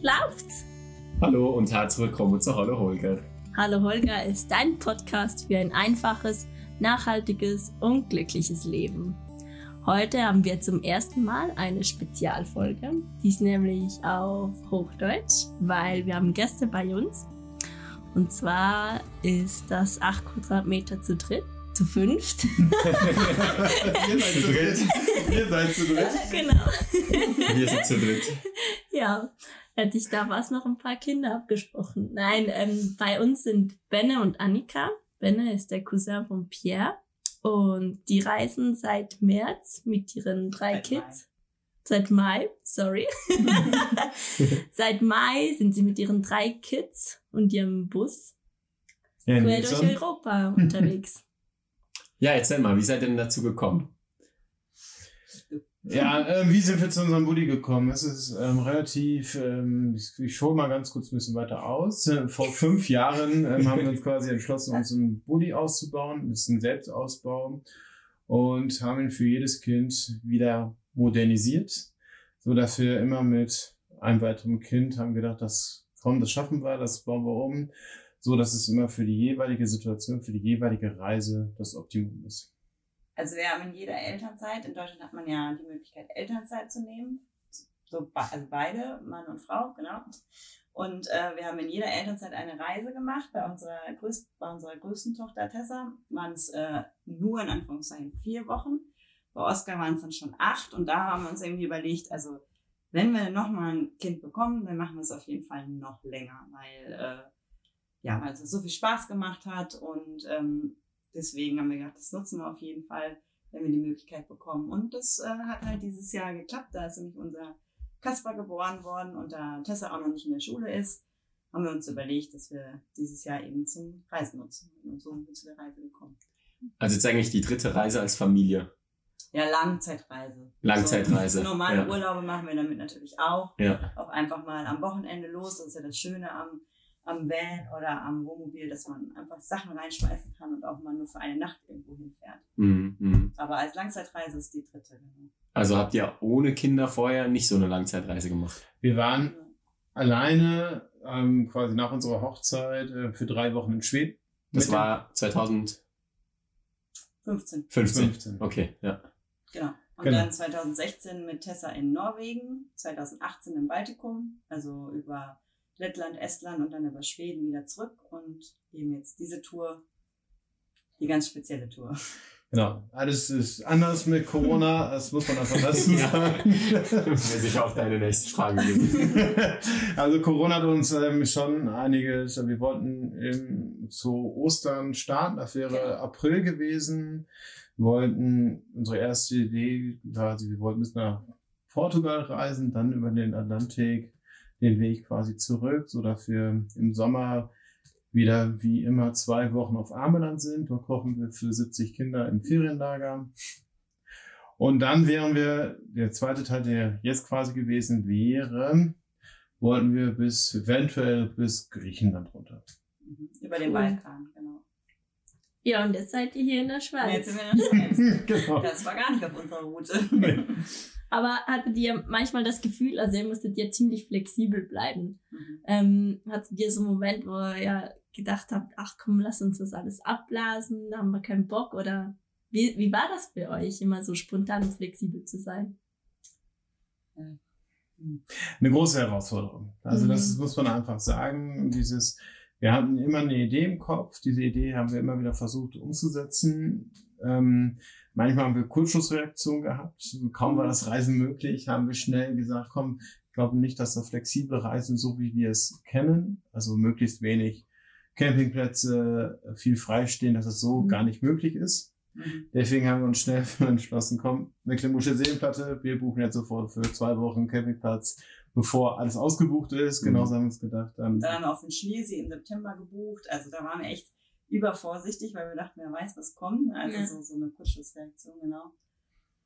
Läuft's? Hallo und herzlich willkommen zu Hallo Holger. Hallo Holger ist dein Podcast für ein einfaches, nachhaltiges und glückliches Leben. Heute haben wir zum ersten Mal eine Spezialfolge. Die ist nämlich auf Hochdeutsch, weil wir haben Gäste bei uns. Und zwar ist das 8 Quadratmeter zu dritt, zu fünft. Ihr seid zu dritt. Ihr seid zu dritt. genau. Wir sind zu dritt. Ja, hätte ich da was noch ein paar Kinder abgesprochen. Nein, ähm, bei uns sind Benne und Annika. Benne ist der Cousin von Pierre. Und die reisen seit März mit ihren drei Seit Kids. Seit Mai, sorry. seit Mai sind sie mit ihren drei Kids und ihrem Bus Ja, quer durch. Europa unterwegs. Ja, erzähl mal, wie seid ihr denn dazu gekommen? Ja, äh, wie sind wir zu unserem Bulli gekommen? Es ist ähm, relativ, ähm, ich, ich hole mal ganz kurz ein bisschen weiter aus. Äh, vor fünf Jahren ähm, haben wir uns quasi entschlossen, uns einen Bulli auszubauen. Das ist ein Selbstausbau. Und haben ihn für jedes Kind wieder modernisiert. So dass wir immer mit einem weiteren Kind haben gedacht, das komm, das schaffen wir, das bauen wir um. So dass es immer für die jeweilige Situation, für die jeweilige Reise das Optimum ist. Also wir haben in jeder Elternzeit, in Deutschland hat man ja die Möglichkeit, Elternzeit zu nehmen. So, also beide, Mann und Frau, genau. Und äh, wir haben in jeder Elternzeit eine Reise gemacht. Bei unserer, größten, bei unserer größten Tochter Tessa waren es äh, nur in Anführungszeichen vier Wochen. Bei Oscar waren es dann schon acht. Und da haben wir uns irgendwie überlegt, also wenn wir nochmal ein Kind bekommen, dann machen wir es auf jeden Fall noch länger, weil äh, ja, weil es so viel Spaß gemacht hat und ähm, deswegen haben wir gedacht, das nutzen wir auf jeden Fall, wenn wir die Möglichkeit bekommen. Und das äh, hat halt dieses Jahr geklappt. Da ist nämlich unser Kasper geboren worden und da Tessa auch noch nicht in der Schule ist, haben wir uns überlegt, dass wir dieses Jahr eben zum Reisen nutzen. Und so sind wir zu der Reise gekommen. Also jetzt eigentlich die dritte Reise als Familie. Ja, Langzeitreise. Langzeitreise, So, normale ja. Urlaube machen wir damit natürlich auch. Ja. Auch einfach mal am Wochenende los. Das ist ja das Schöne am, am Van oder am Wohnmobil, dass man einfach Sachen reinschmeißen kann und auch mal nur für eine Nacht irgendwo hinfährt. Mhm, mhm. Aber als Langzeitreise ist die dritte. Genau. Also habt ihr ohne Kinder vorher nicht so eine Langzeitreise gemacht? Wir waren alleine ähm, quasi nach unserer Hochzeit äh, für drei Wochen in Schweden. Das war 2015. 15, 15. Okay, ja. genau. Und Genau. dann 2016 mit Tessa in Norwegen, 2018 im Baltikum, also über Lettland, Estland und dann über Schweden wieder zurück und eben jetzt diese Tour, die ganz spezielle Tour. Genau. Alles ist anders mit Corona, das muss man einfach dazu Ja. sagen. Wäre sicher auch deine nächste Frage gewesen. also Corona hat uns ähm, schon einiges, wir wollten ähm, zu Ostern starten, das wäre Genau. April gewesen. Wir wollten, unsere erste Idee quasi, wir wollten bis nach Portugal reisen, dann über den Atlantik den Weg quasi zurück, so dass wir im Sommer wieder wie immer zwei Wochen auf Armeland sind. Dort kochen wir für 70 Kinder im Ferienlager. Und dann wären wir, der zweite Teil, der jetzt quasi gewesen wäre, wollten wir bis eventuell bis Griechenland runter. Mhm. Über den. Balkan, genau. Ja, und jetzt seid ihr hier in der Schweiz. jetzt sind wir in der Schweiz. genau. Das war gar nicht auf unserer Route. Nee. Aber hattet ihr manchmal das Gefühl, also ihr musstet ja ziemlich flexibel bleiben. Mhm. Ähm, hattet ihr so einen Moment, wo ihr ja gedacht habt, ach komm, lass uns das alles abblasen, da haben wir keinen Bock? Oder wie, wie war das für euch, immer so spontan und flexibel zu sein? Eine große Herausforderung. Also Mhm. das muss man einfach sagen. Dieses, wir hatten immer eine Idee im Kopf. Diese Idee haben wir immer wieder versucht umzusetzen. Ähm, manchmal haben wir Kurzschussreaktionen gehabt. Kaum war das Reisen möglich, haben wir schnell gesagt, komm, ich glaube nicht, dass das flexible Reisen, so wie wir es kennen, also möglichst wenig Campingplätze, viel freistehen, dass es so Mhm. gar nicht möglich ist. Mhm. Deswegen haben wir uns schnell entschlossen, komm, Mecklenburgische Seenplatte, wir buchen jetzt sofort für zwei Wochen Campingplatz, bevor alles ausgebucht ist. Mhm. Genauso haben wir uns gedacht. Dann haben wir auf den Schlesien im September gebucht. Also da waren echt übervorsichtig, weil wir dachten, wer weiß, was kommt. Also Ja. so, so eine Kurzschlussreaktion, genau.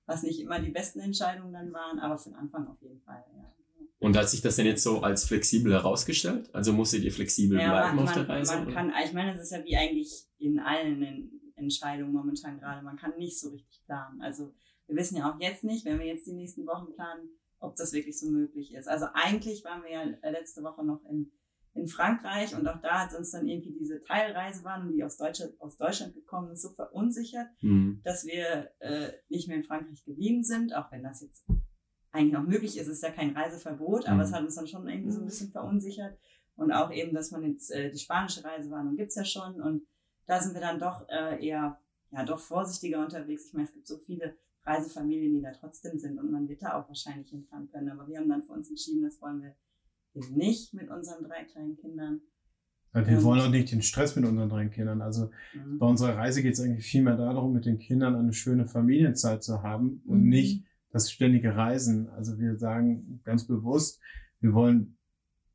Was nicht immer die besten Entscheidungen dann waren, aber für den Anfang auf jeden Fall, ja. Und hat sich das denn jetzt so als flexibel herausgestellt? Also musstet ihr flexibel Ja, bleiben man, auf der Reise? man oder? kann, ich meine, es ist ja wie eigentlich in allen En- Entscheidungen momentan gerade. Man kann nicht so richtig planen. Also wir wissen ja auch jetzt nicht, wenn wir jetzt die nächsten Wochen planen, ob das wirklich so möglich ist. Also eigentlich waren wir ja letzte Woche noch in, in Frankreich und auch da hat uns dann irgendwie diese Teilreisewarnung, die aus Deutschland, aus Deutschland gekommen ist, so verunsichert, Mhm. dass wir äh, nicht mehr in Frankreich geblieben sind, auch wenn das jetzt eigentlich noch möglich ist, es ist ja kein Reiseverbot, aber Mhm. es hat uns dann schon irgendwie so ein bisschen verunsichert. Und auch eben, dass man jetzt äh, die spanische Reisewarnung gibt's ja schon und da sind wir dann doch äh, eher ja doch vorsichtiger unterwegs. Ich meine, es gibt so viele Reisefamilien, die da trotzdem sind und man wird da auch wahrscheinlich hinfahren können. Aber wir haben dann für uns entschieden, das wollen wir eben nicht mit unseren drei kleinen Kindern. Weil wir Ähm, wollen auch nicht den Stress mit unseren drei Kindern. Also Mhm. bei unserer Reise geht es eigentlich viel mehr darum, mit den Kindern eine schöne Familienzeit zu haben und Mhm. nicht das ständige Reisen. Also wir sagen ganz bewusst, wir wollen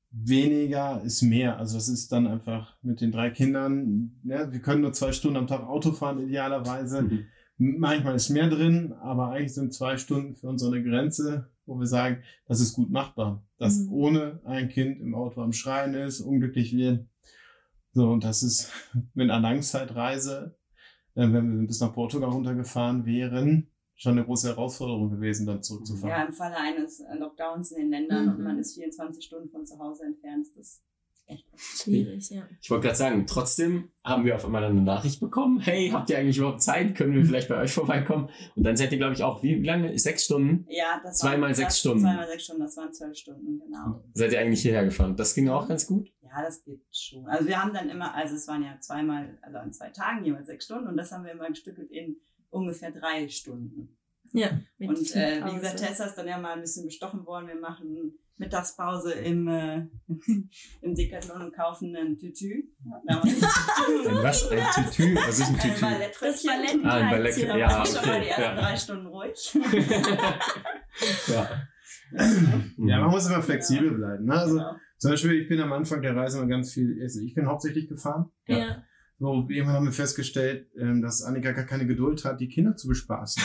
weniger ist mehr. Also das ist dann einfach mit den drei Kindern, ne, wir können nur zwei Stunden am Tag Auto fahren, idealerweise. Mhm. Manchmal ist mehr drin, aber eigentlich sind zwei Stunden für uns so eine Grenze, wo wir sagen, das ist gut machbar. Dass Mhm. ohne ein Kind im Auto am Schreien ist, unglücklich wird. So, und das ist mit einer Langzeitreise, äh, wenn wir bis nach Portugal runtergefahren wären, schon eine große Herausforderung gewesen, dann zurückzufahren. Ja, im Falle eines äh, Lockdowns in den Ländern und Mhm. man ist 24 Stunden von zu Hause entfernt, ist das Schwierig, ja. Ich wollte gerade sagen, trotzdem haben wir auf einmal eine Nachricht bekommen. Hey, habt ihr eigentlich überhaupt Zeit? Können wir vielleicht bei euch vorbeikommen? Und dann seid ihr, glaube ich, auch, wie lange? Sechs Stunden? Ja, das Zweimal sechs das, Stunden. Zweimal sechs Stunden, das waren zwölf Stunden, genau. Seid ihr eigentlich hierher gefahren? Das ging auch ganz gut. Ja, das geht schon. Also wir haben dann immer, also es waren ja zweimal, also an zwei Tagen jeweils sechs Stunden und das haben wir immer gestückelt in ungefähr drei Stunden. Ja. mit Und äh, wie gesagt, Tessa ist dann ja mal ein bisschen bestochen worden. Wir machen Mittagspause im, äh, im Decathlon und kaufen ein Tütü. Ein was? Ein Tütü? Was ist ein Ein Tütü? Das Ballettröckchen. Ballett Ah, ein Ballett, Kleidchen, ja, aber schon mal okay, die ersten ja. drei Stunden ruhig. ja. Ja, man muss immer flexibel bleiben. Ne? Also Genau. zum Beispiel, ich bin am Anfang der Reise mal ganz viel, also ich bin hauptsächlich gefahren. Ja. So, irgendwann haben wir festgestellt, ähm, dass Annika gar keine Geduld hat, die Kinder zu bespaßen.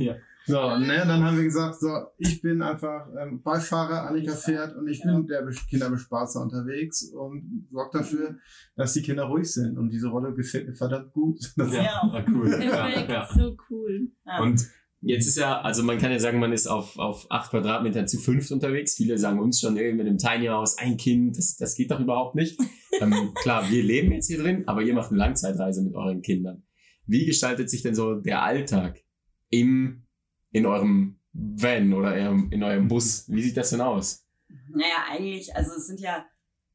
ja. So, ne, dann haben wir gesagt, so, ich bin einfach ähm, Beifahrer, Annika fährt und ich bin der Bes- Kinderbespaßer unterwegs und sorge dafür, dass die Kinder ruhig sind. Und diese Rolle gefällt mir verdammt gut. Das Ja. Ah, cool. Ja, Perfekt, ja. so cool. Ja. Und jetzt ist ja, also man kann ja sagen, man ist auf, auf acht Quadratmetern zu fünft unterwegs. Viele sagen uns schon, ey, mit einem Tiny House, ein Kind, das, das geht doch überhaupt nicht. ähm, klar, wir leben jetzt hier drin, aber ihr macht eine Langzeitreise mit euren Kindern. Wie gestaltet sich denn so der Alltag im, in eurem Van oder in, eurem Bus? Wie sieht das denn aus? Naja, eigentlich, also es sind ja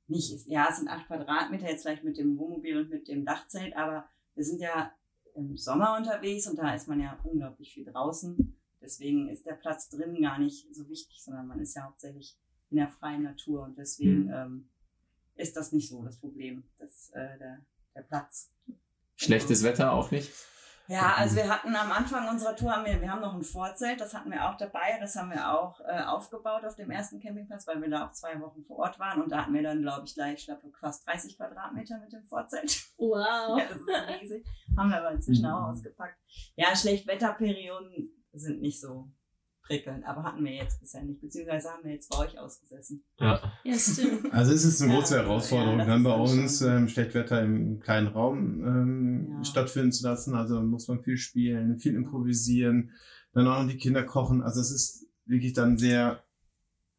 nicht, ja, es sind acht Quadratmeter jetzt vielleicht mit dem Wohnmobil und mit dem Dachzelt, aber wir sind ja im Sommer unterwegs und da ist man ja unglaublich viel draußen. Deswegen ist der Platz drin gar nicht so wichtig, sondern man ist ja hauptsächlich in der freien Natur und deswegen Mhm. ähm, ist das nicht so das Problem, das, äh, der, der Platz. Schlechtes Wetter auch nicht? Ja, also wir hatten am Anfang unserer Tour, haben wir, wir haben noch ein Vorzelt, das hatten wir auch dabei, das haben wir auch äh, aufgebaut auf dem ersten Campingplatz, weil wir da auch zwei Wochen vor Ort waren und da hatten wir dann, glaube ich, gleich, ich glaube, fast 30 Quadratmeter mit dem Vorzelt. Wow. Ja, das ist riesig. Haben wir aber inzwischen auch ausgepackt. Ja, Schlechtwetterperioden sind nicht so prickelnd, aber hatten wir jetzt bisher nicht, beziehungsweise haben wir jetzt bei euch ausgesessen. Ja. Ja, stimmt. Also es ist eine Ja, große Herausforderung, ja, dann bei uns ähm, Schlechtwetter im kleinen Raum ähm, Ja. stattfinden zu lassen. Also muss man viel spielen, viel improvisieren, dann auch noch die Kinder kochen. Also es ist wirklich dann sehr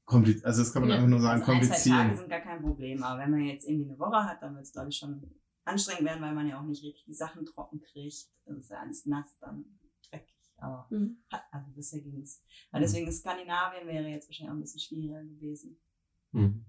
kompliziert. Also das kann man Ja. einfach nur sagen, Also ein, zwei Tage kompliziert. sind gar kein Problem, aber wenn man jetzt irgendwie eine Woche hat, dann wird es, glaube ich, schon anstrengend werden, weil man ja auch nicht richtig die Sachen trocken kriegt. Das ist ja alles nass, dann. Aber Mhm. also bisher ging es. Weil deswegen Skandinavien wäre jetzt wahrscheinlich auch ein bisschen schwieriger gewesen. Mhm.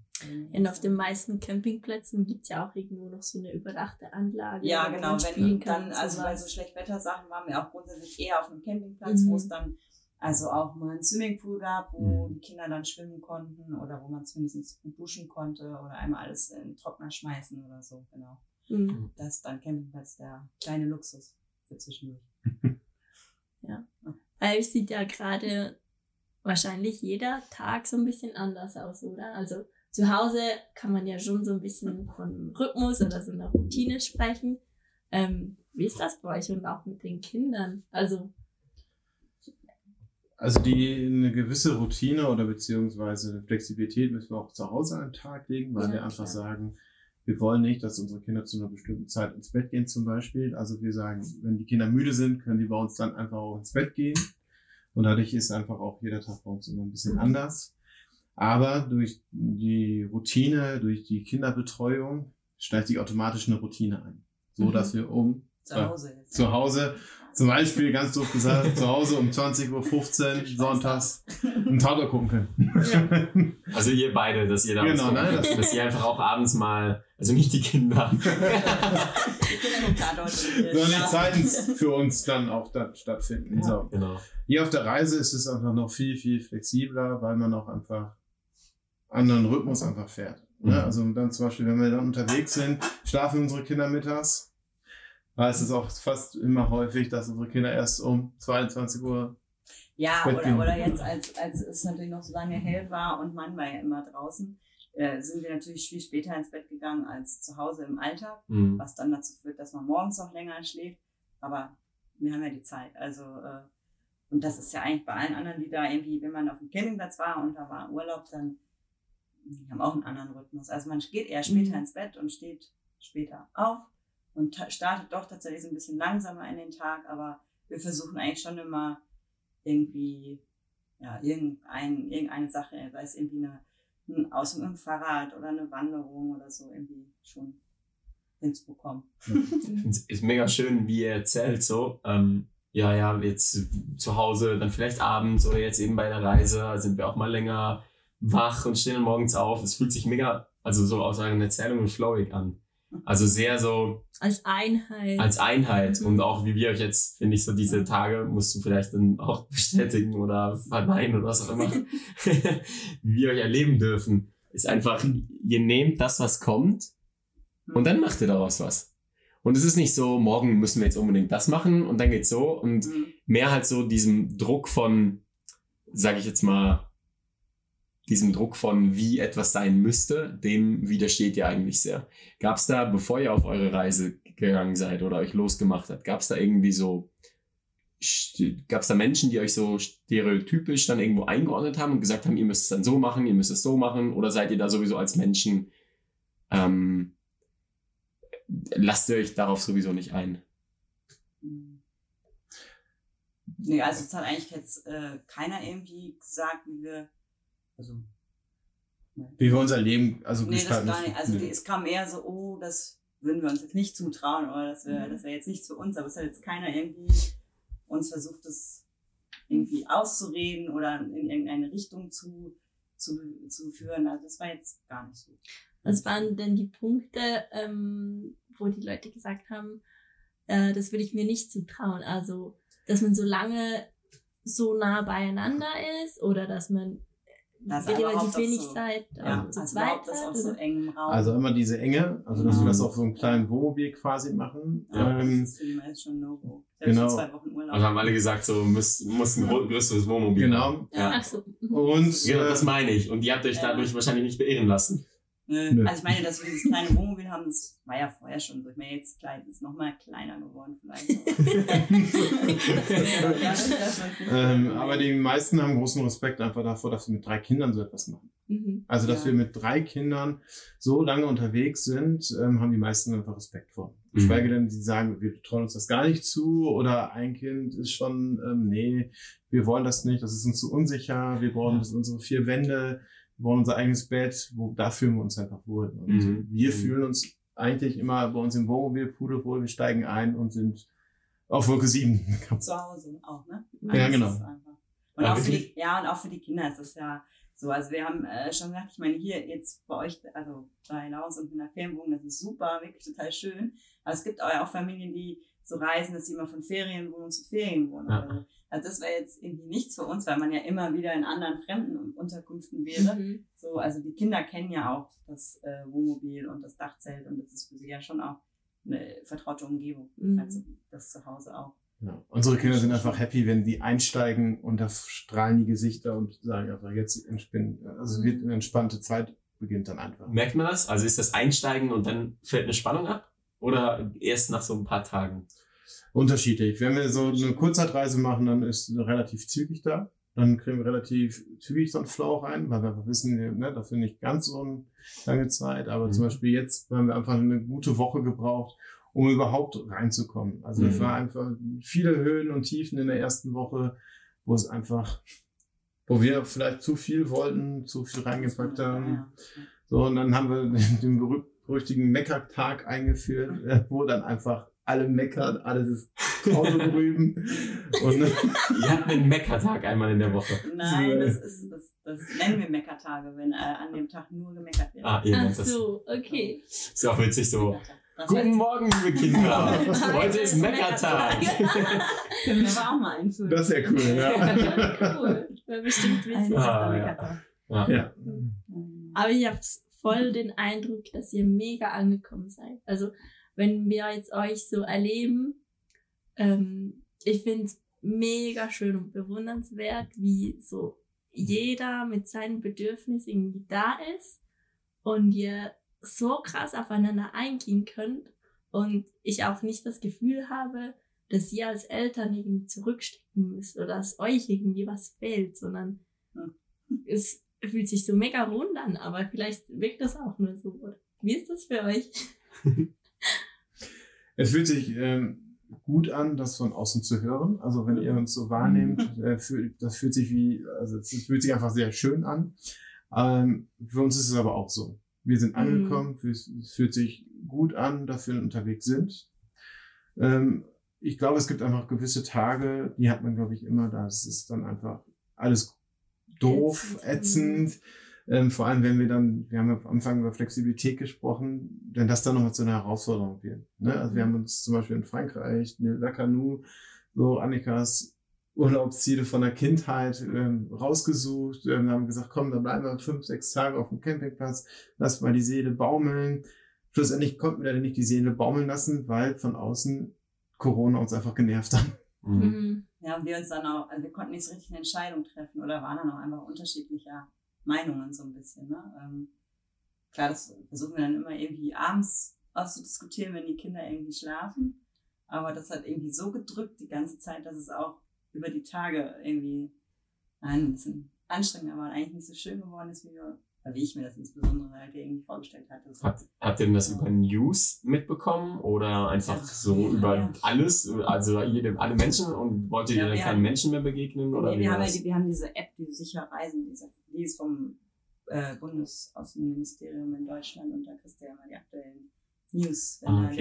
Und auf den meisten Campingplätzen gibt es ja auch irgendwo noch so eine überdachte Anlage. Ja, wo genau. man spielen Wenn kann dann, also bei so. Schlechtwettersachen waren wir auch grundsätzlich eher auf einem Campingplatz, Mhm. wo es dann also auch mal einen Swimmingpool gab, wo Mhm. die Kinder dann schwimmen konnten oder wo man zumindest gut duschen konnte oder einmal alles in den Trockner schmeißen oder so, genau. Mhm. Das ist dann Campingplatz der kleine Luxus für zwischendurch. Weil es sieht ja gerade wahrscheinlich jeder Tag so ein bisschen anders aus, oder? Also zu Hause kann man ja schon so ein bisschen von Rhythmus oder so einer Routine sprechen. Ähm, wie ist das bei euch und auch mit den Kindern? Also, Also die eine gewisse Routine oder beziehungsweise eine Flexibilität müssen wir auch zu Hause an den Tag legen, weil Ja, wir einfach klar. sagen, wir wollen nicht, dass unsere Kinder zu einer bestimmten Zeit ins Bett gehen zum Beispiel. Also wir sagen, wenn die Kinder müde sind, können die bei uns dann einfach auch ins Bett gehen. Und dadurch ist einfach auch jeder Tag bei uns immer ein bisschen anders. Aber durch die Routine, durch die Kinderbetreuung steigt sich automatisch eine Routine ein. So Mhm. dass wir um Zu Hause zu Hause, zum Beispiel ganz doof gesagt, zu Hause um 20.15 Uhr sonntags einen Tatort gucken können. Also ihr beide, dass ihr da Genau, ne, das- dass ihr einfach auch abends mal, also nicht die Kinder. Die Kinder. Sondern die Zeiten für uns dann auch dann stattfinden. So. Genau. Hier auf der Reise ist es einfach noch viel, viel flexibler, weil man auch einfach anderen Rhythmus einfach fährt. Mhm. Ne? Also dann zum Beispiel, wenn wir dann unterwegs sind, schlafen unsere Kinder mittags. Ist es auch fast immer häufig, dass unsere Kinder erst um 22 Uhr Ja, oder, oder jetzt, als, als es natürlich noch so lange hell war und Mann war ja immer draußen, äh, sind wir natürlich viel später ins Bett gegangen als zu Hause im Alltag, Mhm. was dann dazu führt, dass man morgens auch länger schläft. Aber wir haben ja die Zeit. Also, äh, und das ist ja eigentlich bei allen anderen, die da irgendwie, wenn man auf dem Campingplatz war und da war Urlaub, dann die haben auch einen anderen Rhythmus. Also man geht eher später Mhm. ins Bett und steht später auf und ta- startet doch tatsächlich so ein bisschen langsamer in den Tag, aber wir versuchen eigentlich schon immer irgendwie, ja, irgendein, irgendeine Sache, sei es irgendwie eine, ein Ausflug dem Fahrrad oder eine Wanderung oder so, irgendwie schon hinzubekommen. Es ist mega schön, wie ihr erzählt, so, ähm, ja, ja, jetzt zu Hause, dann vielleicht abends oder jetzt eben bei der Reise sind wir auch mal länger wach und stehen dann morgens auf. Es fühlt sich mega, also so aus euren Erzählungen flowig an. Also sehr so Als Einheit. als Einheit Mhm. und auch wie wir euch jetzt, finde ich, so diese Tage musst du vielleicht dann auch bestätigen oder verneinen oder was auch immer, wie wir euch erleben dürfen, ist einfach, ihr nehmt das, was kommt und dann macht ihr daraus was. Und es ist nicht so, morgen müssen wir jetzt unbedingt das machen und dann geht's so und Mhm. mehr halt so diesem Druck von, sage ich jetzt mal, diesem Druck von, wie etwas sein müsste, dem widersteht ihr eigentlich sehr. Gab es da, bevor ihr auf eure Reise gegangen seid oder euch losgemacht habt, gab es da irgendwie so, gab es da Menschen, die euch so stereotypisch dann irgendwo eingeordnet haben und gesagt haben, ihr müsst es dann so machen, ihr müsst es so machen oder seid ihr da sowieso als Menschen, ähm, lasst ihr euch darauf sowieso nicht ein? Nee, also es hat eigentlich jetzt äh, keiner irgendwie gesagt, wie wir, also wie wir unser Leben also nee, das gestalten. gar nicht. Also Nee. es kam eher so, oh, das würden wir uns jetzt nicht zutrauen oder das wäre Mhm. das wäre jetzt nichts für uns, aber es hat jetzt keiner irgendwie uns versucht, das irgendwie auszureden oder in irgendeine Richtung zu, zu, zu führen. Also das war jetzt gar nicht so. Was waren denn die Punkte, ähm, wo die Leute gesagt haben, äh, das würde ich mir nicht zutrauen? Also, dass man so lange so nah beieinander ist oder dass man Das relativ überhaupt auch wenig so- Zeit Ja, zu also zweit das auf so engem Raum. Also immer diese Enge, also dass wir Mhm. das auf so einem kleinen Wohnmobil quasi machen. Ja, ähm, das ist für die meisten schon No-Go. Selbst genau. für zwei Wochen Urlaub. Also haben alle gesagt, so muss, muss ein größeres Wohnmobil haben. genau. Ja. Ach so. Und Genau, das äh, meine ich. Und ihr habt euch Ja. dadurch wahrscheinlich nicht beirren lassen. Nö. Also ich meine, dass wir dieses kleine Wohnmobil haben, das war ja vorher schon so. Ich meine, jetzt klein, ist noch mal kleiner geworden vielleicht. ähm, aber die meisten haben großen Respekt einfach davor, dass wir mit drei Kindern so etwas machen. Mhm. Also, dass Ja. wir mit drei Kindern so lange unterwegs sind, ähm, haben die meisten einfach Respekt vor. Mhm. Geschweige denn, die sagen, wir trauen uns das gar nicht zu oder ein Kind ist schon, ähm, nee, wir wollen das nicht, das ist uns zu unsicher, wir brauchen Ja. das unsere vier Wände, wir brauchen unser eigenes Bett, wo, da fühlen wir uns einfach wohl. Und Mhm. wir Mhm. fühlen uns eigentlich immer bei uns im Wohnmobil pudelwohl, wir steigen ein und sind auf Wolke 7. Zu Hause auch, ne? Ja, genau. ist einfach- Und Ja, auch für die, ja, und auch für die Kinder ist das ja so. Also wir haben äh, schon gesagt, ich meine, hier jetzt bei euch, also da hinaus und in der Ferienwohnung, das ist super, wirklich total schön. Aber es gibt auch, ja auch Familien, die so reisen, dass sie immer von Ferienwohnung zu Ferienwohnung. Ja. Also, also das wäre jetzt irgendwie nichts für uns, weil man ja immer wieder in anderen fremden Unterkünften wäre. Mhm. So, also die Kinder kennen ja auch das äh, Wohnmobil und das Dachzelt und das ist für sie ja schon auch eine vertraute Umgebung. Mhm. Also das zu Hause auch. Ja. Unsere Kinder sind einfach happy, wenn die einsteigen und da strahlen die Gesichter und sagen einfach, jetzt. Also wird eine entspannte Zeit beginnt dann einfach. Merkt man das? Also ist das Einsteigen und dann fällt eine Spannung ab? Oder erst nach so ein paar Tagen? Unterschiedlich. Wenn wir so eine Kurzzeitreise machen, dann ist relativ zügig da. Dann kriegen wir relativ zügig so einen Flow rein, weil wir einfach wissen, wir, ne, dafür nicht ganz so eine lange Zeit. Aber Mhm. zum Beispiel jetzt haben wir einfach eine gute Woche gebraucht, um überhaupt reinzukommen. Also es Mhm. war einfach viele Höhen und Tiefen in der ersten Woche. wo es einfach, wo wir vielleicht zu viel wollten, zu viel reingepackt haben. So, und dann haben wir den berüchtigten Meckertag eingeführt, äh, wo dann einfach alle meckern, alles ist Auto drüben. Und Ihr habt einen Meckertag einmal in der Woche. Nein, das, ist, das, das nennen wir Meckertage, wenn äh, an dem Tag nur gemeckert wird. Ah, ihr Ach nennt das. so, okay. Ist ja auch witzig so. Meckertag. Das Guten heißt, Morgen, liebe Kinder. Heute Heute ist Meckertag. können wir aber auch mal einführen. das ist ja cool, ja. cool. Wäre bestimmt Ein witzig. Ah, ja. Ja. ja. Aber ich habe voll den Eindruck, dass ihr mega angekommen seid. Also, wenn wir jetzt euch so erleben, ähm, ich finde es mega schön und bewundernswert, wie so jeder mit seinen Bedürfnissen irgendwie da ist und ihr so krass aufeinander eingehen könnt und ich auch nicht das Gefühl habe, dass ihr als Eltern irgendwie zurückstecken müsst oder dass euch irgendwie was fehlt, sondern Hm. es fühlt sich so mega rund an, aber vielleicht wirkt das auch nur so. Wie ist das für euch? Es fühlt sich ähm, gut an, das von außen zu hören. Also wenn ihr uns so wahrnehmt, äh, fühlt, das fühlt sich wie, also es fühlt sich einfach sehr schön an. Ähm, für uns ist es aber auch so. Wir sind Mhm. angekommen, es es fühlt sich gut an, dass wir unterwegs sind. Ähm, ich glaube, es gibt einfach gewisse Tage, die hat man, glaube ich, immer da. Es ist dann einfach alles doof, Ätzend. ätzend. Ähm, vor allem, wenn wir dann, wir haben ja am Anfang über Flexibilität gesprochen, wenn das dann nochmal zu einer Herausforderung wird. Ne? Also wir haben uns zum Beispiel in Frankreich, eine Lacanu, so Annikas Urlaubsziele von der Kindheit ähm, rausgesucht, ähm, haben gesagt, komm, da bleiben wir fünf, sechs Tage auf dem Campingplatz, lass mal die Seele baumeln. Schlussendlich konnten wir leider nicht die Seele baumeln lassen, weil von außen Corona uns einfach genervt hat. Mhm. Mhm. Ja, und wir uns dann auch, also wir konnten nicht so richtig eine Entscheidung treffen oder waren dann auch einfach unterschiedlicher Meinungen so ein bisschen. Ne? Ähm, klar, das versuchen wir dann immer irgendwie abends auszudiskutieren, wenn die Kinder irgendwie schlafen. Aber das hat irgendwie so gedrückt die ganze Zeit, dass es auch über die Tage irgendwie nein, ein bisschen anstrengender war und eigentlich nicht so schön geworden ist, wie, wir, wie ich mir das insbesondere halt irgendwie vorgestellt hatte. So. Habt, habt ihr denn das über News mitbekommen oder einfach Ja. so über Ja. alles, also jede, alle Menschen und wolltet ihr dann keinen haben- Menschen mehr begegnen oder Nee, wir, haben die, wir haben diese App, diese sicher Reisen, die ist vom äh, Bundesaußenministerium in Deutschland und da kriegst du ja mal die aktuellen News, wenn Ah, da okay.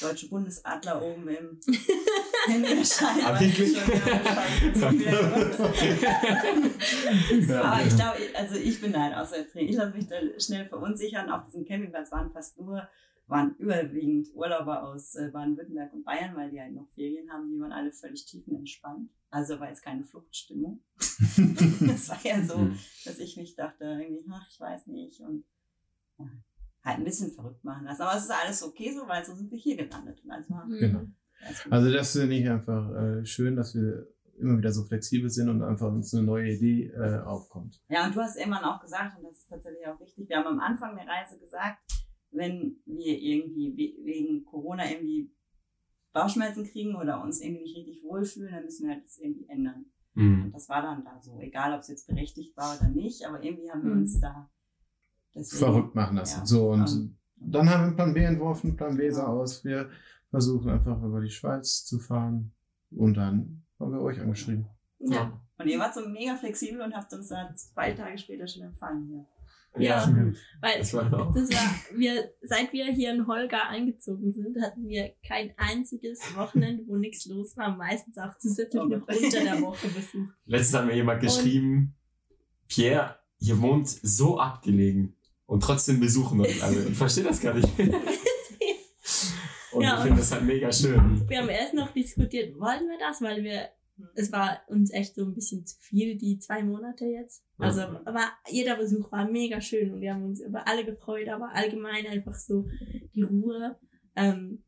der deutsche Bundesadler oben im Handy erscheint. Weiß ich wirklich? schon, ja, wahrscheinlich. Ja. Aber ich glaube, also ich bin da halt außer der Ich lasse mich da schnell verunsichern. Auf diesem Campingplatz waren fast nur, waren überwiegend Urlauber aus äh, Baden-Württemberg und Bayern, weil die halt noch Ferien haben, die waren alle völlig tiefenentspannt. Also war jetzt keine Fluchtstimmung. das war ja so, Hm. dass ich mich dachte, irgendwie, ach, ich weiß nicht. Und ja, halt ein bisschen verrückt machen lassen. Aber es ist alles okay so, weil so sind wir hier gelandet. Und also, Mhm. Genau. Also das finde ich einfach äh, schön, dass wir immer wieder so flexibel sind und einfach uns eine neue Idee äh, aufkommt. Ja, und du hast irgendwann auch gesagt, und das ist tatsächlich auch richtig, wir haben am Anfang der Reise gesagt, wenn wir irgendwie we- wegen Corona irgendwie Bauchschmerzen kriegen oder uns irgendwie nicht richtig wohlfühlen, dann müssen wir halt das irgendwie ändern. Hm. Und das war dann da so, egal ob es jetzt berechtigt war oder nicht, aber irgendwie haben wir Mhm. uns da deswegen, Verrückt machen lassen. Ja. So und dann haben wir einen Plan B entworfen, Plan B sah Genau. aus. Wir versuchen einfach über die Schweiz zu fahren und dann haben wir euch angeschrieben. Ja. Und ihr wart so mega flexibel und habt uns dann zwei Tage später schon empfangen hier. Ja. Ja. Weil Das war das war, wir, seit wir hier in Holga eingezogen sind, hatten wir kein einziges Wochenende, wo nichts los war. Meistens auch zusätzlich noch unter der Woche besucht. Letztens hat mir jemand Und- geschrieben, Pierre, ihr wohnt so abgelegen und trotzdem besuchen uns alle. Ich verstehe das gar nicht. Und Ja. ich finde das halt mega schön. Wir haben erst noch diskutiert, wollen wir das, weil wir, es war uns echt so ein bisschen zu viel, die zwei Monate jetzt. Also, aber jeder Besuch war mega schön und wir haben uns über alle gefreut, aber allgemein einfach so die Ruhe. Ähm,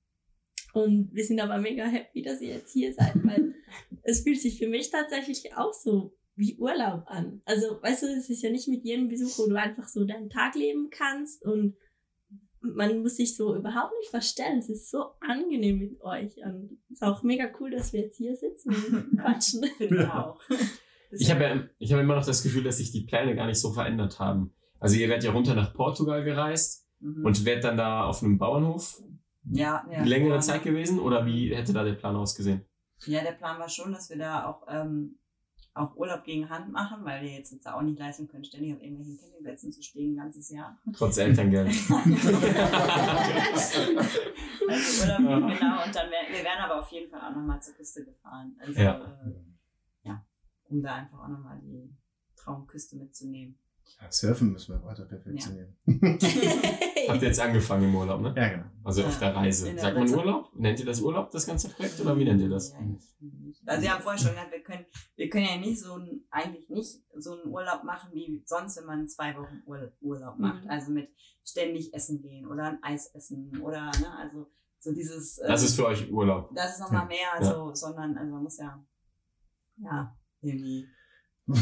und wir sind aber mega happy, dass ihr jetzt hier seid, weil es fühlt sich für mich tatsächlich auch so wie Urlaub an. Also, weißt du, es ist ja nicht mit jedem Besuch, wo du einfach so deinen Tag leben kannst und man muss sich so überhaupt nicht verstellen. Es ist so angenehm mit euch und es ist auch mega cool, dass wir jetzt hier sitzen und quatschen. Finde ich Ja. auch. Ich habe ja, ich hab immer noch das Gefühl, dass sich die Pläne gar nicht so verändert haben. Also ihr werdet ja runter nach Portugal gereist Mhm. und werdet dann da auf einem Bauernhof ja, ja, längere vorher- Zeit gewesen oder wie hätte da der Plan ausgesehen? Ja, der Plan war schon, dass wir da auch ähm, auch Urlaub gegen Hand machen, weil wir jetzt uns auch nicht leisten können, ständig auf irgendwelchen Campingplätzen zu stehen, ein ganzes Jahr. Trotz Elterngeld. also Urlaub, genau, und dann wär, wir wären aber auf jeden Fall auch nochmal zur Küste gefahren. Also, Ja. Äh, ja, um da einfach auch nochmal die Traumküste mitzunehmen. Ja, Surfen müssen wir weiter perfektionieren. Habt ihr jetzt angefangen im Urlaub, ne? Ja, genau. Also auf der Reise. Der Sagt man. Urlaub? Nennt ihr das Urlaub, das ganze Projekt, oder wie nennt ihr das? Also wir haben vorher schon gesagt, wir können, wir können ja nicht so ein, eigentlich nicht so einen Urlaub machen wie sonst, wenn man zwei Wochen Ur Urlaub macht. Mhm. Also mit ständig essen gehen oder ein Eis essen oder ne, also so dieses. äh, Das ist für euch Urlaub. das ist nochmal mehr, also, sondern also man muss ja ja irgendwie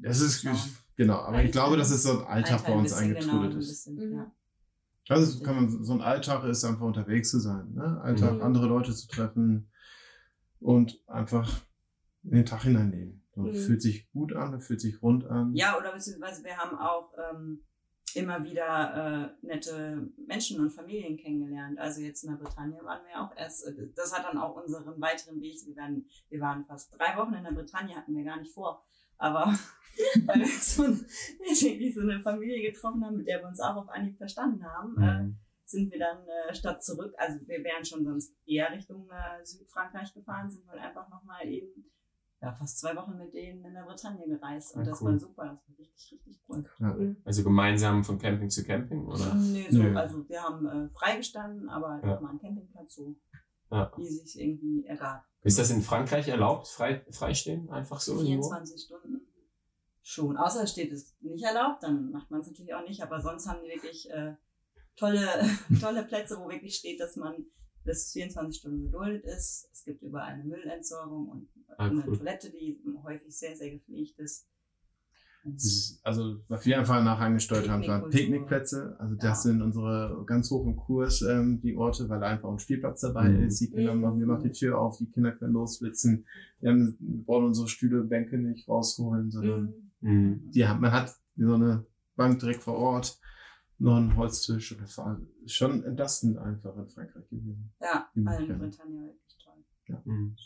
Das ist, Schauen. Genau, aber ich glaube, das ist so ein Alltag bei ein uns genau, eingetrudelt ein ist. bisschen, ja. Also kann man, so ein Alltag ist einfach unterwegs zu sein, ne? Alltag, Mhm. andere Leute zu treffen und einfach in den Tag hineinleben. So, Mhm. Fühlt sich gut an, fühlt sich rund an. Ja, oder beziehungsweise wir haben auch ähm, immer wieder äh, nette Menschen und Familien kennengelernt. Also jetzt in der Bretagne waren wir auch erst, äh, das hat dann auch unseren weiteren Weg, wir waren, wir waren fast drei Wochen in der Bretagne, hatten wir gar nicht vor. Aber weil wir so, ein- wirklich so eine Familie getroffen haben, mit der wir uns auch auf Anhieb verstanden haben, äh, Mhm. sind wir dann äh, statt zurück, also wir wären schon sonst eher Richtung äh, Südfrankreich gefahren, sind wir einfach nochmal eben ja, fast zwei Wochen mit denen in der Bretagne gereist. Und Ah, das cool. war super, das war richtig, richtig cool. Also gemeinsam von Camping zu Camping, oder? Nee, so, Nö. also wir haben äh, freigestanden, aber Ja. mal einen Campingplatz so, Ja. wie sich irgendwie ergab. Ist das in Frankreich erlaubt? Frei, freistehen? Einfach so? irgendwo? 24 Stunden schon. Außer es steht es nicht erlaubt, dann macht man es natürlich auch nicht, aber sonst haben die wirklich äh, tolle, tolle Plätze, wo wirklich steht, dass man es 24 Stunden geduldet ist. Es gibt überall eine Müllentsorgung und eine cool. Toilette, die häufig sehr, sehr gepflegt ist. Also, was wir einfach nachher angesteuert haben, waren. Picknickplätze. Also, das Ja. sind unsere ganz hoch im Kurs, ähm, die Orte, weil einfach ein Spielplatz dabei Mhm. ist. Die Kinder Mhm. machen, wir machen die Tür auf, die Kinder können losflitzen. Wir, haben, wir brauchen unsere Stühle, Bänke nicht rausholen, sondern Mhm. Mhm. die haben, man hat so eine Bank direkt vor Ort, noch einen Holztisch und das war schon entlastend einfach in Frankreich gewesen. Ja, in. Bretagne wirklich toll. Mhm.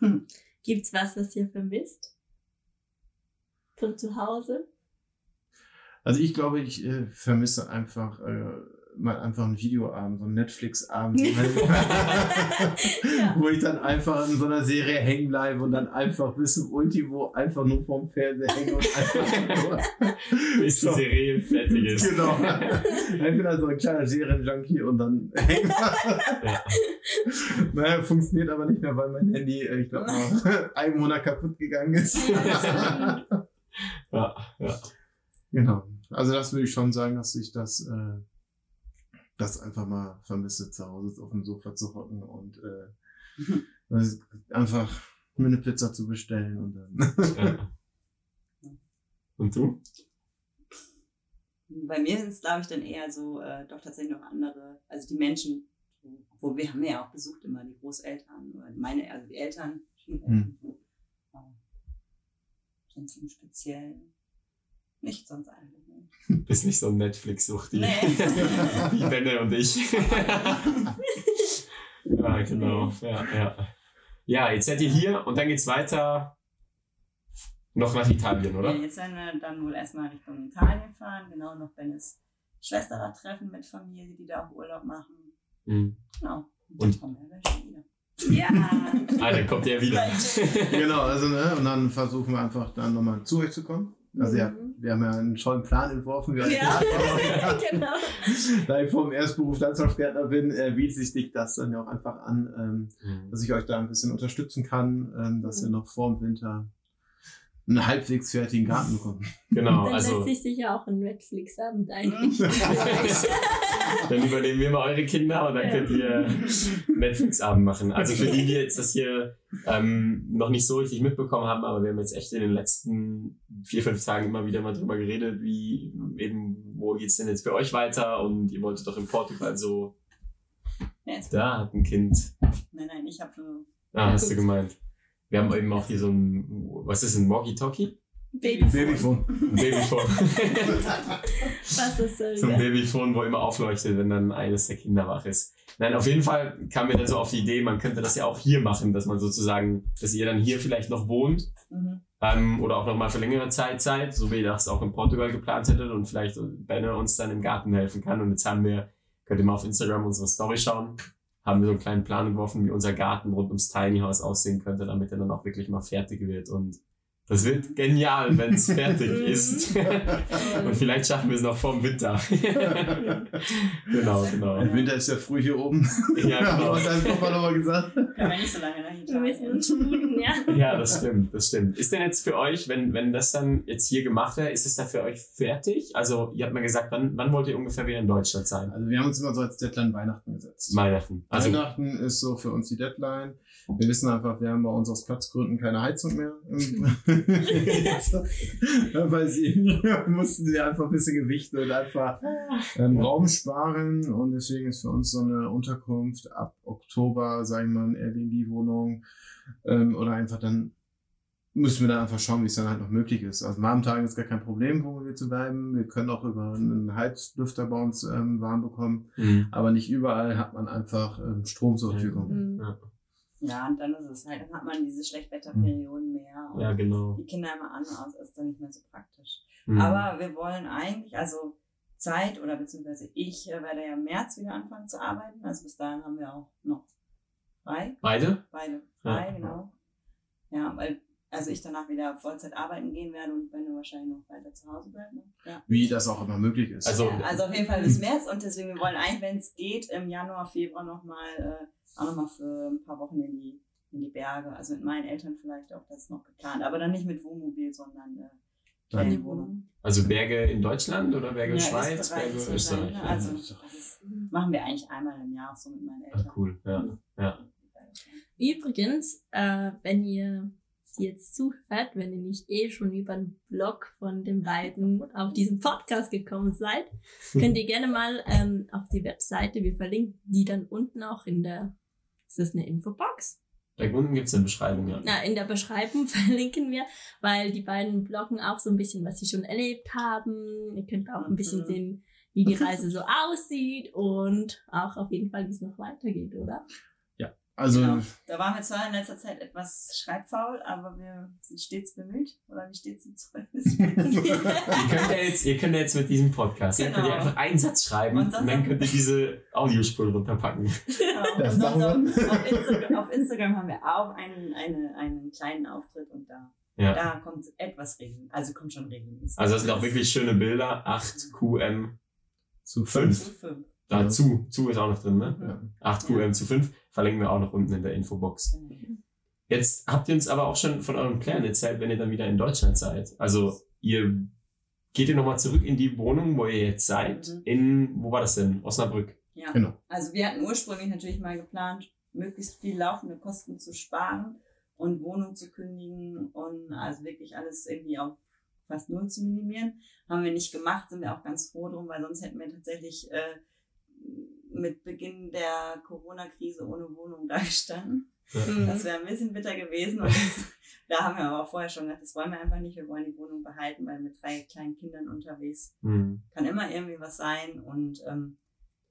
Mhm. Gibt's was, was ihr vermisst? Von zu Hause? Also ich glaube, ich äh, vermisse einfach äh, mal einfach einen Videoabend, so einen Netflix-Abend, Ja. wo ich dann einfach in so einer Serie hängen bleibe und dann einfach bis zum Ultimo einfach nur vorm Fernseher hänge und einfach nur Bis die Serie fertig ist. Genau. Ich bin dann so ein kleiner Serienjunkie und dann hängen Ja. Naja, funktioniert aber nicht mehr, weil mein Handy, äh, ich glaube, nach einem Monat kaputt gegangen ist. Ja, ja. Genau. Also das würde ich schon sagen, dass ich das, äh, das einfach mal vermisse, zu Hause auf dem Sofa zu hocken und äh, einfach mir eine Pizza zu bestellen und dann. Und du? Bei mir sind es, glaube ich, dann eher so, äh, doch tatsächlich noch andere, also die Menschen, wo wir haben ja auch besucht immer die Großeltern oder meine, also die Eltern, Schwiegereltern. Ja. Sonst im Speziellen nicht sonst eigentlich. Bist nicht so ein Netflix-Suchti. Nee. Wie Benne und ich. ja, genau. Ja, ja. ja, jetzt seid ihr hier und dann geht's weiter noch nach Italien, Ja, oder? jetzt werden wir dann wohl erstmal Richtung Italien fahren, genau noch wenn es Schwesterer treffen mit Familie, die da auch Urlaub machen. Mhm. Genau. Und- dann kommen wir dann schon wieder. Ja. Ah, dann kommt er wieder. genau, also ne, und dann versuchen wir einfach dann nochmal zu euch zu kommen. Also ja, Mhm. wir haben ja einen tollen Plan entworfen. Wir Ja, genau. da ich vom Erstberuf Landschaftsgärtner bin, äh, bietet sich das dann ja auch einfach an, ähm, Mhm. dass ich euch da ein bisschen unterstützen kann, ähm, dass ihr noch vor dem Winter einen halbwegs fertigen Garten bekommt. Genau, Dann also lässt sich sicher auch ein Netflix-Abend eigentlich. dann übernehmen wir mal eure Kinder und dann könnt ihr Netflix-Abend machen. Also für die, die jetzt das hier ähm, noch nicht so richtig mitbekommen haben, aber wir haben jetzt echt in den letzten vier, fünf Tagen immer wieder mal drüber geredet, wie eben, wo geht's denn jetzt für euch weiter und ihr wolltet doch in Portugal so, Ja, da hat ein Kind nein, nein, ich habe. Ah, hast du gemeint. Wir haben eben auch hier so ein, was ist ein Walkie-Talkie? Babyphone. Babyphone. Babyphone. Was das soll. so ein. Babyphone, wo immer aufleuchtet, wenn dann eines der Kinder wach ist. Nein, auf jeden Fall kam mir dann so auf die Idee, man könnte das ja auch hier machen, dass man sozusagen, dass ihr dann hier vielleicht noch wohnt Mhm. ähm, oder auch noch mal für längere Zeit seid, so wie ihr das auch in Portugal geplant hättet und vielleicht Benne uns dann im Garten helfen kann. Und jetzt haben wir, könnt ihr mal auf Instagram unsere Story schauen, haben wir so einen kleinen Plan entworfen, wie unser Garten rund ums Tiny House aussehen könnte, damit er dann auch wirklich mal fertig wird. Und das wird genial, wenn es fertig ist. und vielleicht schaffen wir es noch vor dem Winter. genau, genau. Im Winter ist ja früh hier oben. Ja, genau. Und dann Papa nochmal gesagt. Können wir nicht so lange nach Wir müssen uns Italien. sputen, ja. Ja, das stimmt, das stimmt. Ist denn jetzt für euch, wenn, wenn das dann jetzt hier gemacht wäre, ist es da für euch fertig? Also, ihr habt mir gesagt, wann, wann wollt ihr ungefähr wieder in Deutschland sein? Also wir haben uns immer so als Deadline Weihnachten gesetzt. Weihnachten. Also, Weihnachten ist so für uns die Deadline. Wir wissen einfach, wir haben bei uns aus Platzgründen keine Heizung mehr. Weil sie mussten wir einfach ein bisschen Gewichte und einfach ähm, Raum sparen und deswegen ist für uns so eine Unterkunft ab Oktober, sagen wir mal, eine Airbnb-Wohnung ähm, oder einfach dann müssen wir dann einfach schauen, wie es dann halt noch möglich ist. Also warmen Tagen ist gar kein Problem, wo wir zu bleiben. Wir können auch über einen Heizlüfter bei uns ähm, warm bekommen, Mhm. aber nicht überall hat man einfach ähm, Strom zur Verfügung. Mhm. Ja. Ja, und dann ist es halt, dann hat man diese Schlechtwetterperioden mehr und ja, genau. die Kinder immer an aus, ist dann nicht mehr so praktisch. Mhm. Aber wir wollen eigentlich, also Zeit oder beziehungsweise ich äh, werde ja im März wieder anfangen zu arbeiten. Also bis dahin haben wir auch noch frei, Beide? beide frei, Ja. genau. Ja, weil also ich danach wieder Vollzeit arbeiten gehen werde und wenn du wahrscheinlich noch weiter zu Hause bleiben. Ne? Ja. Wie das auch immer möglich ist. Also- ja, also auf jeden Fall bis März und deswegen wir wollen eigentlich, wenn es geht, im Januar, Februar nochmal äh, auch nochmal für ein paar Wochen in die in die Berge. Also mit meinen Eltern vielleicht auch das noch geplant, aber dann nicht mit Wohnmobil, sondern äh, Dann- Ferienwohnung. Also Berge in Deutschland oder Berge in Ja, Schweiz? Österreich Berge Österreich. ne? Also das machen wir eigentlich einmal im Jahr so mit meinen Ah, Eltern. cool, ja. ja. Übrigens, äh, wenn ihr jetzt zuhört, wenn ihr nicht eh schon über den Blog von den beiden auf diesen Podcast gekommen seid, könnt ihr gerne mal ähm, auf die Webseite, wir verlinken die dann unten auch in der, ist das eine Infobox? Da unten gibt es eine Beschreibung, ja. Na, in der Beschreibung verlinken wir, weil die beiden bloggen auch so ein bisschen, was sie schon erlebt haben. Ihr könnt auch ein bisschen Mhm. sehen, wie die Reise so aussieht und auch auf jeden Fall, wie es noch weitergeht, oder? Also Genau. Da waren wir zwar in letzter Zeit etwas schreibfaul, aber wir sind stets bemüht. Oder wie steht's im Zeugnis? Ihr könnt ja jetzt, ihr könnt ja jetzt mit diesem Podcast, ihr könnt Genau. ja einfach einen Satz schreiben Und und, dann könnt ihr diese Audiospur runterpacken. Genau. Das machen wir. auf, Instagram, auf Instagram haben wir auch einen, eine, einen kleinen Auftritt und da, Ja. da kommt etwas regelmäßig. Also kommt schon regelmäßig. Also das sind auch wirklich schöne Bilder. 8QM zu Zu fünf. fünf. Da Ja. zu, zu ist auch noch drin, ne? Ja. 8QM zu 5 verlinken wir auch noch unten in der Infobox. Jetzt habt ihr uns aber auch schon von euren Plänen erzählt, wenn ihr dann wieder in Deutschland seid. Also ihr geht ihr nochmal zurück in die Wohnung, wo ihr jetzt seid. Mhm. In, wo war das denn? Osnabrück. Ja. Genau. Also wir hatten ursprünglich natürlich mal geplant, möglichst viel laufende Kosten zu sparen und Wohnung zu kündigen und also wirklich alles irgendwie auf fast null zu minimieren. Haben wir nicht gemacht, sind wir auch ganz froh drum, weil sonst hätten wir tatsächlich äh, mit Beginn der Corona-Krise ohne Wohnung dagestanden. Mhm. Das wäre ein bisschen bitter gewesen. Und das, da haben wir aber auch vorher schon gesagt, das wollen wir einfach nicht. Wir wollen die Wohnung behalten, weil mit drei kleinen Kindern unterwegs Hm. kann immer irgendwie was sein. Und ähm,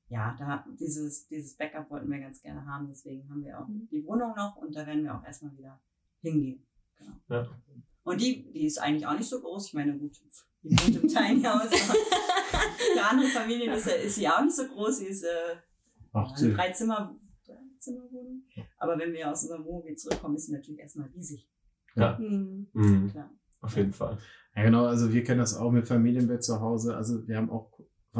ja, da dieses, dieses Backup wollten wir ganz gerne haben. Deswegen haben wir auch Mhm. die Wohnung noch und da werden wir auch erstmal wieder hingehen. Genau. Ja. Und die, die ist eigentlich auch nicht so groß. Ich meine, gut, die wohnt im Tiny House. Für andere Familien ist, ist sie auch nicht so groß. Sie ist äh, eine drei Zimmer, drei Zimmerwohnung. Aber wenn wir aus unserem Wohnmobil zurückkommen, ist sie natürlich erstmal riesig. Mhm. Hm. Klar. Auf jeden Fall. Ja, genau, also wir kennen das auch mit Familienbett zu Hause. Also wir haben auch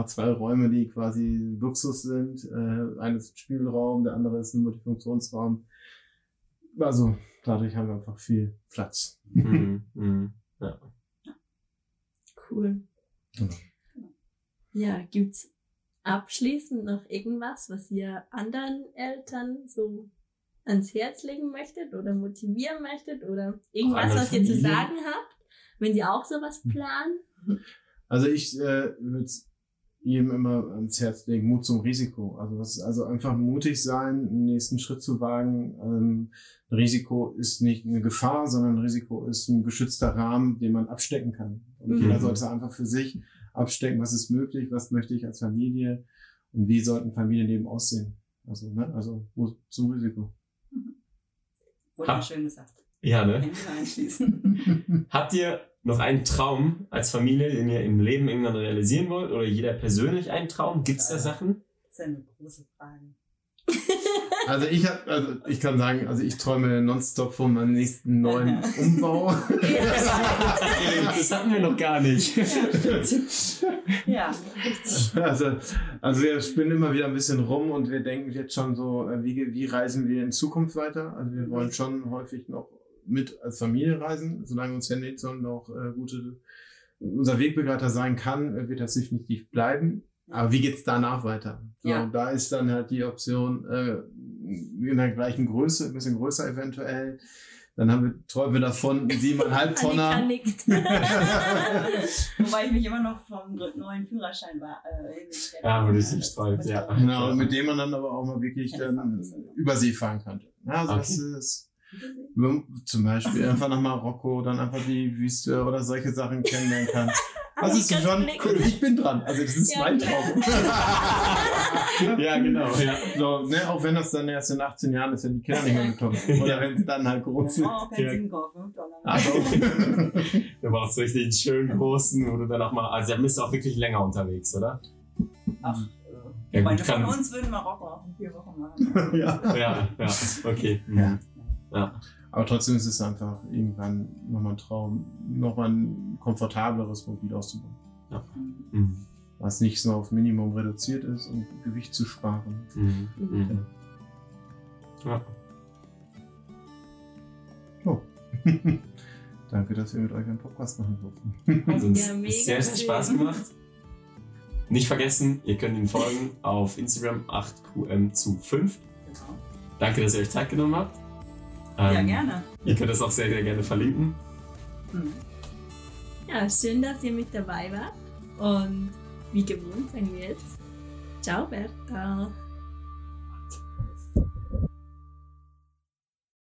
zwei Räume, die quasi Luxus sind. Äh, eines ist ein Spielraum, der andere ist ein Multifunktionsraum. Also dadurch haben wir einfach viel Platz. Hm. Hm. Ja. Cool. Genau. Ja, gibt's abschließend noch irgendwas, was ihr anderen Eltern so ans Herz legen möchtet oder motivieren möchtet oder irgendwas, was ihr zu sagen habt, wenn sie auch sowas planen? Also ich äh, würde jedem immer ans Herz legen, Mut zum Risiko. Also was, also einfach mutig sein, einen nächsten Schritt zu wagen. Ähm, Risiko ist nicht eine Gefahr, sondern Risiko ist ein geschützter Rahmen, den man abstecken kann. Und Mhm. jeder sollte einfach für sich abstecken, was ist möglich, was möchte ich als Familie und wie sollten Familienleben aussehen. Also, ne, also Mut zum Risiko. Wunderschön gesagt. Ja, ne? Habt ihr noch einen Traum als Familie, den ihr im Leben irgendwann realisieren wollt? Oder jeder persönlich einen Traum? Gibt es da Sachen? Das ist ja eine große Frage. Also ich hab, also ich kann sagen, also ich träume nonstop von meinem nächsten neuen Umbau. Das hatten wir noch gar nicht. Ja, Also, also wir spinnen immer wieder ein bisschen rum und wir denken jetzt schon so, äh, wie, wie reisen wir in Zukunft weiter? Also wir wollen schon häufig noch mit als Familie reisen, solange uns Herr Nilsson noch äh, gute, unser Wegbegleiter sein kann, äh, wird das definitiv bleiben. Aber wie geht's danach weiter? So, Ja. Da ist dann halt die Option äh, in der gleichen Größe, ein bisschen größer eventuell. Dann haben wir, träumen wir davon, siebeneinhalb Annika Tonner. nickt. wobei ich mich immer noch vom neuen Führerschein war. Äh. Ja, wo du dich freust, ja. Genau, mit dem man dann aber auch mal wirklich dann über See fahren könnte. Ja, also das ist zum Beispiel einfach nach Marokko, dann einfach die Wüste oder solche Sachen kennenlernen kann. Das ist schon cool. Ich bin dran. Also das ist Ja, mein. Traum. Ja, genau. Ja. So, ne, auch wenn das dann erst in 18 Jahren ist, wenn die Kinder nicht mehr gekommen sind. Oder wenn es dann halt groß Ja, ist. oh, Ja. Dollar. Also, Du brauchst richtig einen schönen großen, wo du dann auch mal, also da bist du auch wirklich länger unterwegs, oder? Ach, Ja, gut, Freunde von uns würden Marokko auch in vier Wochen machen. ja. Ja, ja, okay. Ja. Ja. Aber trotzdem ist es einfach irgendwann nochmal ein Traum, nochmal ein komfortableres Mobil auszubauen. Mhm. Was nicht so auf Minimum reduziert ist, um Gewicht zu sparen. Mhm. Mhm. Ja. Oh. Danke, dass wir mit euch einen Podcast machen durften. Hat uns Ja, mega sehr, sehr cool. Spaß gemacht. Nicht vergessen, ihr könnt ihn folgen auf Instagram 8qm zu 5. Genau. Danke, dass ihr euch Zeit genommen habt. Ja, Ähm, gerne. Ihr könnt das auch sehr, sehr gerne verlinken. Mhm. Ja, schön, dass ihr mit dabei wart. Und wie gewohnt sagen wir jetzt Ciao, Berta.